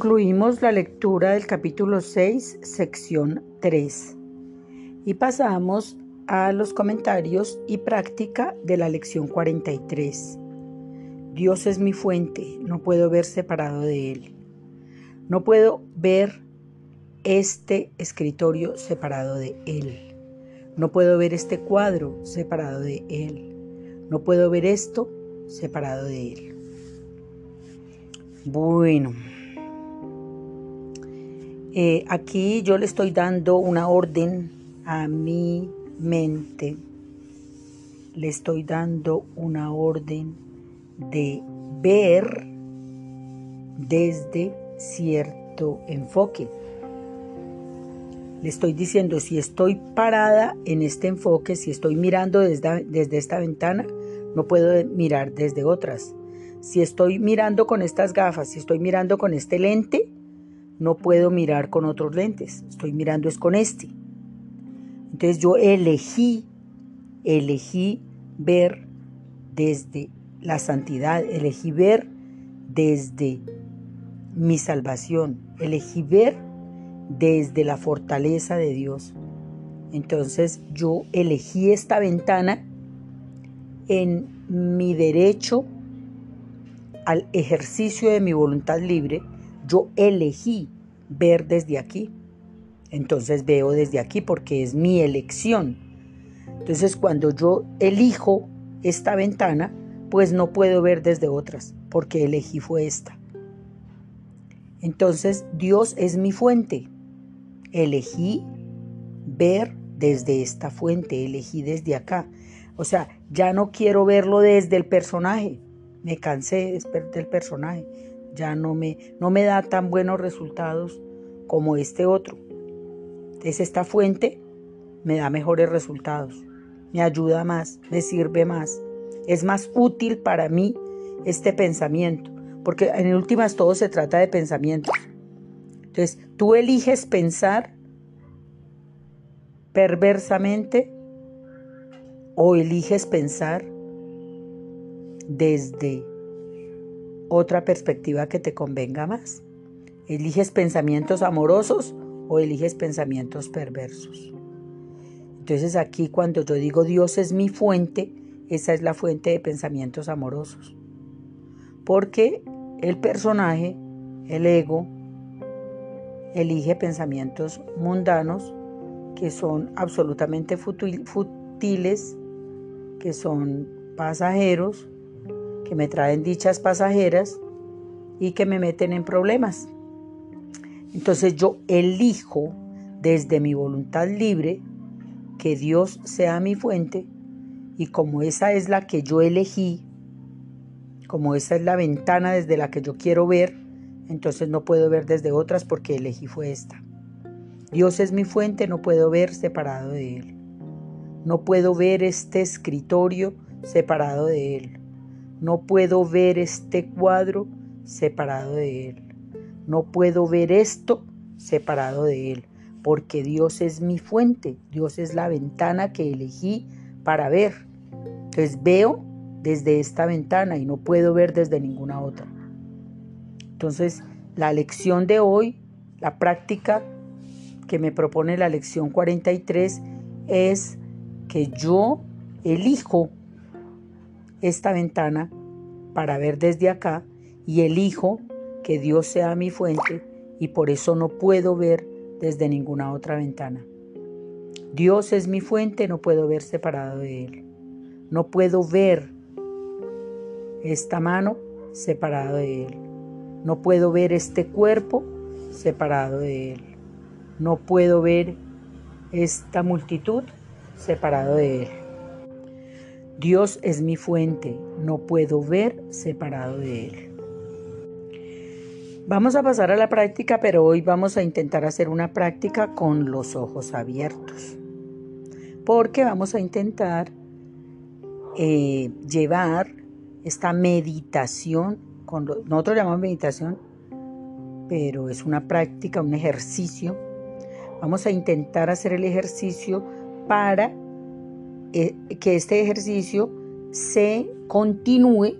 Concluimos la lectura del capítulo 6, sección 3 y pasamos a los comentarios y práctica de la lección 43. Dios es mi fuente, no puedo ver separado de Él. No puedo ver este escritorio separado de Él. No puedo ver este cuadro separado de Él. No puedo ver esto separado de Él. Bueno. Eh, aquí yo le estoy dando una orden a mi mente. Le estoy dando una orden de ver desde cierto enfoque. Le estoy diciendo, si estoy parada en este enfoque, si estoy mirando desde, desde esta ventana, no puedo mirar desde otras. Si estoy mirando con estas gafas, si estoy mirando con este lente, no puedo mirar con otros lentes, estoy mirando es con este. Entonces yo elegí, elegí ver desde la santidad, elegí ver desde mi salvación, elegí ver desde la fortaleza de Dios. Entonces yo elegí esta ventana en mi derecho al ejercicio de mi voluntad libre yo elegí ver desde aquí. Entonces veo desde aquí porque es mi elección. Entonces cuando yo elijo esta ventana, pues no puedo ver desde otras, porque elegí fue esta. Entonces Dios es mi fuente. Elegí ver desde esta fuente, elegí desde acá. O sea, ya no quiero verlo desde el personaje. Me cansé del personaje ya no me, no me da tan buenos resultados como este otro. Entonces esta fuente me da mejores resultados, me ayuda más, me sirve más. Es más útil para mí este pensamiento, porque en últimas todo se trata de pensamientos. Entonces tú eliges pensar perversamente o eliges pensar desde otra perspectiva que te convenga más. ¿Eliges pensamientos amorosos o eliges pensamientos perversos? Entonces aquí cuando yo digo Dios es mi fuente, esa es la fuente de pensamientos amorosos. Porque el personaje, el ego, elige pensamientos mundanos que son absolutamente futiles, que son pasajeros, que me traen dichas pasajeras y que me meten en problemas. Entonces yo elijo desde mi voluntad libre que Dios sea mi fuente y como esa es la que yo elegí, como esa es la ventana desde la que yo quiero ver, entonces no puedo ver desde otras porque elegí fue esta. Dios es mi fuente, no puedo ver separado de Él. No puedo ver este escritorio separado de Él. No puedo ver este cuadro separado de Él. No puedo ver esto separado de Él, porque Dios es mi fuente, Dios es la ventana que elegí para ver. Entonces veo desde esta ventana y no puedo ver desde ninguna otra. Entonces, la lección de hoy, la práctica que me propone la lección 43 es que yo elijo esta ventana para ver desde acá y elijo que Dios sea mi fuente y por eso no puedo ver desde ninguna otra ventana. Dios es mi fuente, no puedo ver separado de Él. No puedo ver esta mano separado de Él. No puedo ver este cuerpo separado de Él. No puedo ver esta multitud separado de Él. Dios es mi fuente, no puedo ver separado de Él. Vamos a pasar a la práctica, pero hoy vamos a intentar hacer una práctica con los ojos abiertos. Porque vamos a intentar eh, llevar esta meditación, con nosotros llamamos meditación, pero es una práctica, un ejercicio. Vamos a intentar hacer el ejercicio para eh, que este ejercicio se continúe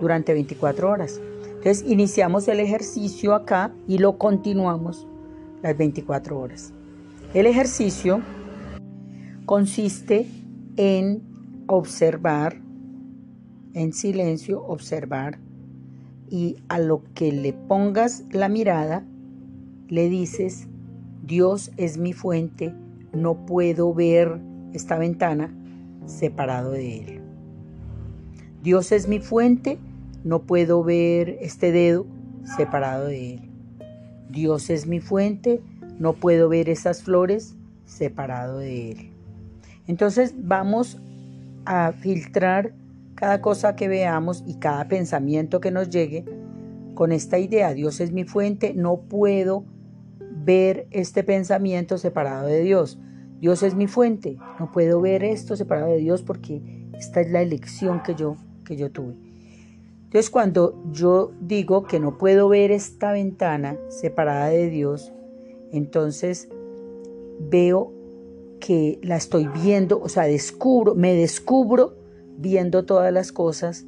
durante 24 horas. Entonces iniciamos el ejercicio acá y lo continuamos las 24 horas. El ejercicio consiste en observar, en silencio, observar y a lo que le pongas la mirada, le dices, Dios es mi fuente, no puedo ver esta ventana separado de Él. Dios es mi fuente, no puedo ver este dedo separado de Él. Dios es mi fuente, no puedo ver esas flores separado de Él. Entonces vamos a filtrar cada cosa que veamos y cada pensamiento que nos llegue con esta idea. Dios es mi fuente, no puedo ver este pensamiento separado de Dios. Dios es mi fuente, no puedo ver esto separado de Dios porque esta es la elección que yo, que yo tuve. Entonces cuando yo digo que no puedo ver esta ventana separada de Dios, entonces veo que la estoy viendo, o sea, descubro, me descubro viendo todas las cosas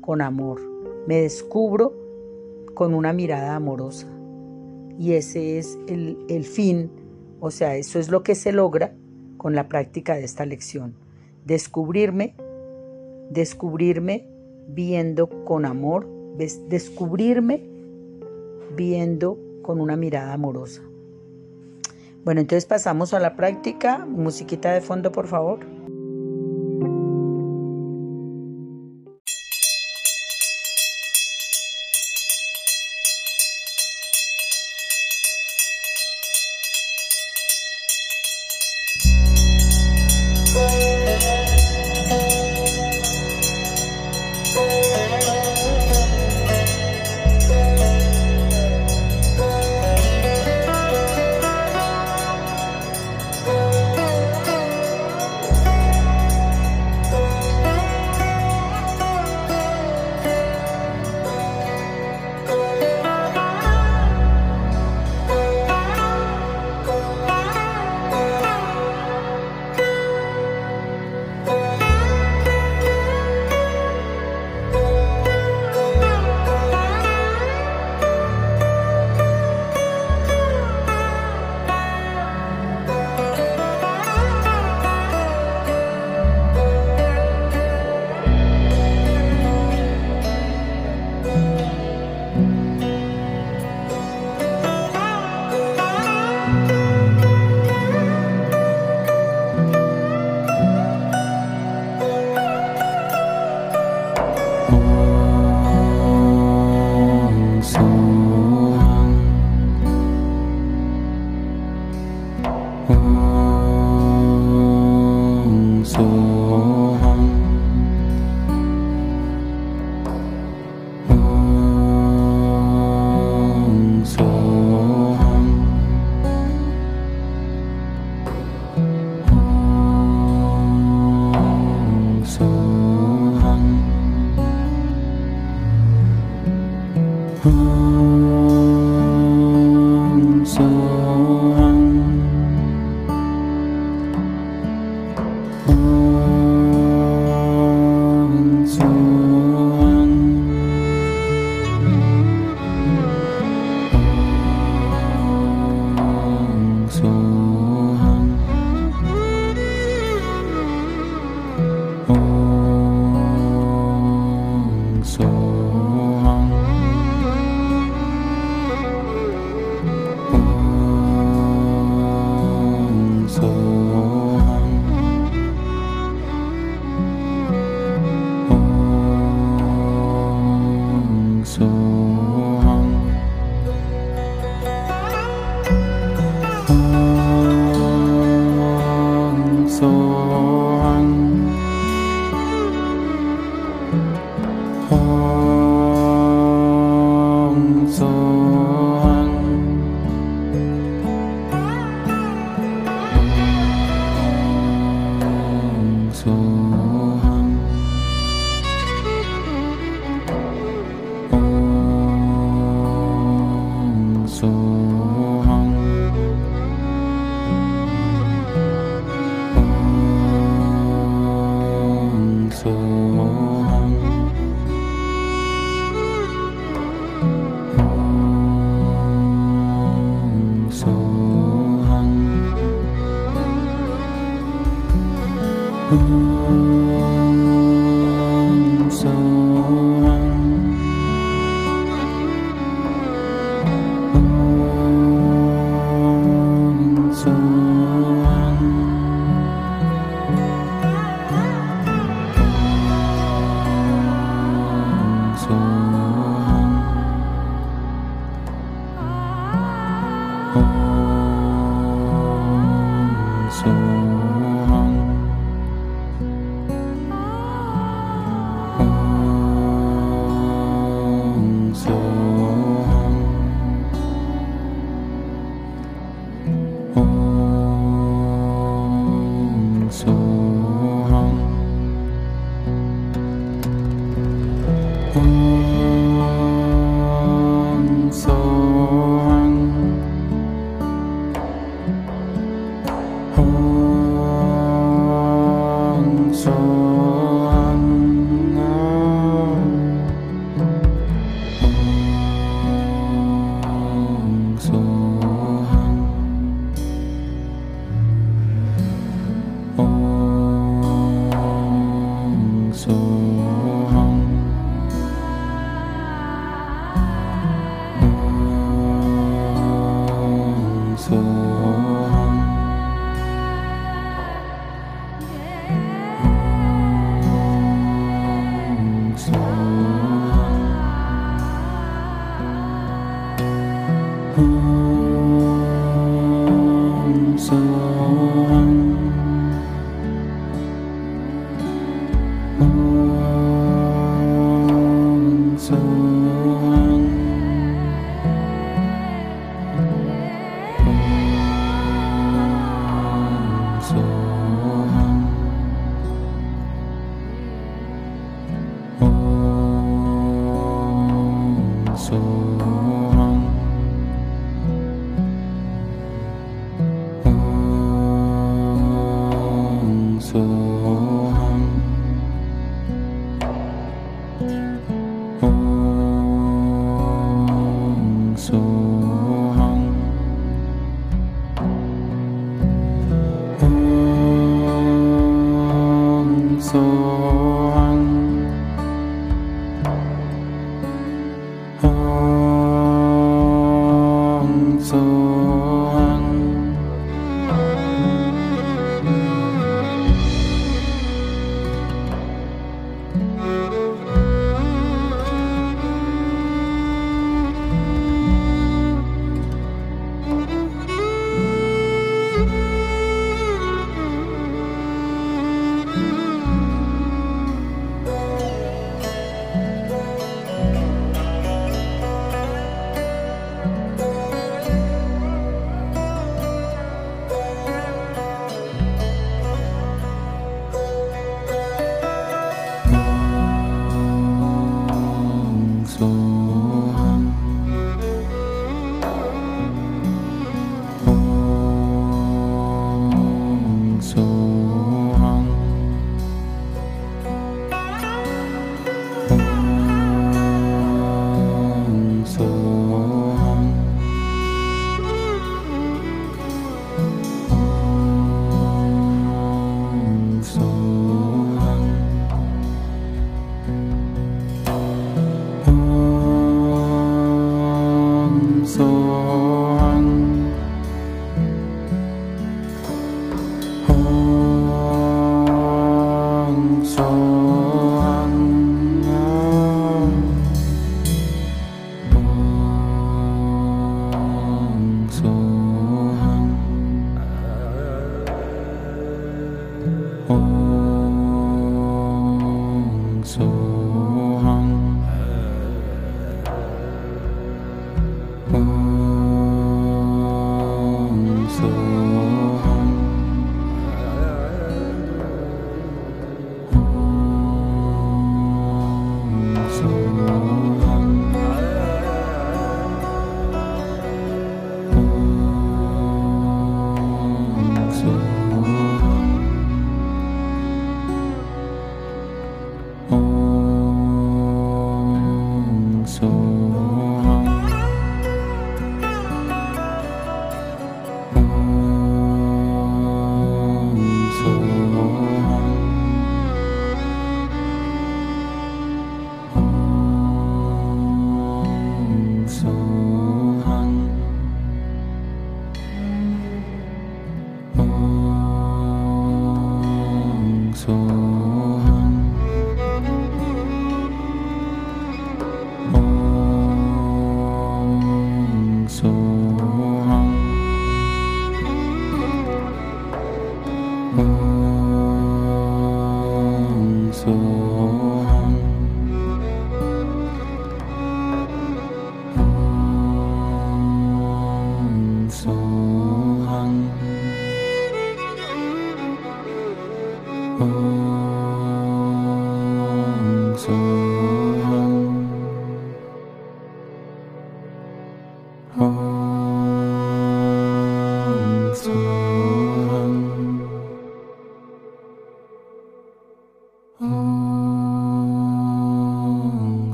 con amor, me descubro con una mirada amorosa. Y ese es el, el fin, o sea, eso es lo que se logra con la práctica de esta lección. Descubrirme, descubrirme viendo con amor, descubrirme viendo con una mirada amorosa. Bueno, entonces pasamos a la práctica. Musiquita de fondo, por favor. So.